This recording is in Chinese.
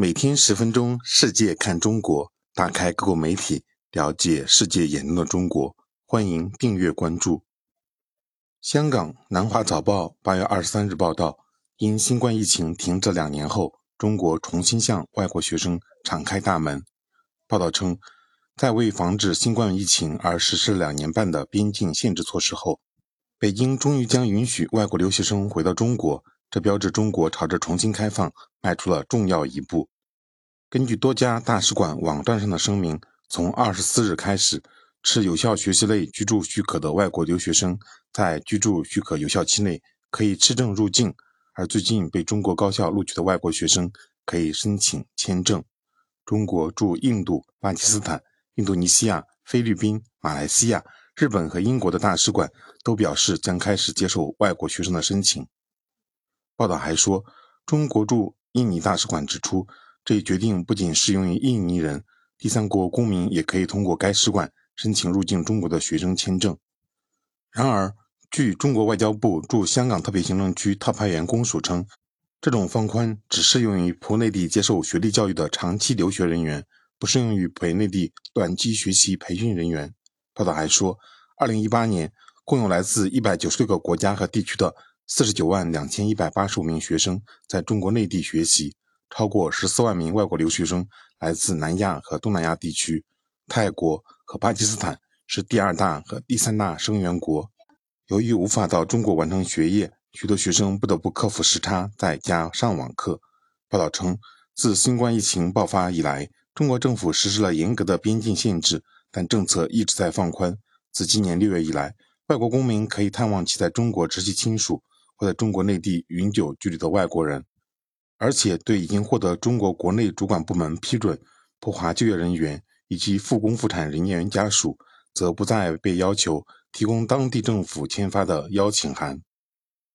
每天十分钟，世界看中国，打开各国媒体，了解世界眼中的中国。欢迎订阅关注。香港南华早报八月二十三日报道，因新冠疫情停滞两年后，中国重新向外国学生敞开大门。报道称，在为防止新冠疫情而实施两年半的边境限制措施后，北京终于将允许外国留学生回到中国。这标志中国朝着重新开放迈出了重要一步。根据多家大使馆网站上的声明，从二十四日开始，持有效学习类居住许可的外国留学生在居住许可有效期内可以持证入境；而最近被中国高校录取的外国学生可以申请签证。中国驻印度、巴基斯坦、印度尼西亚、菲律宾、马来西亚、日本和英国的大使馆都表示将开始接受外国学生的申请。报道还说，中国驻印尼大使馆指出，这一决定不仅适用于印尼人，第三国公民也可以通过该使馆申请入境中国的学生签证。然而，据中国外交部驻香港特别行政区特派员公署称，这种放宽只适用于赴内地接受学历教育的长期留学人员，不适用于北内地短期学习培训人员。报道还说，二零一八年共有来自一百九十六个国家和地区的。四十九万两千一百八十五名学生在中国内地学习，超过十四万名外国留学生来自南亚和东南亚地区。泰国和巴基斯坦是第二大和第三大生源国。由于无法到中国完成学业，许多学生不得不克服时差，在家上网课。报道称，自新冠疫情爆发以来，中国政府实施了严格的边境限制，但政策一直在放宽。自今年六月以来，外国公民可以探望其在中国直系亲属。或在中国内地永久居留的外国人，而且对已经获得中国国内主管部门批准赴华就业人员以及复工复产人员家属，则不再被要求提供当地政府签发的邀请函。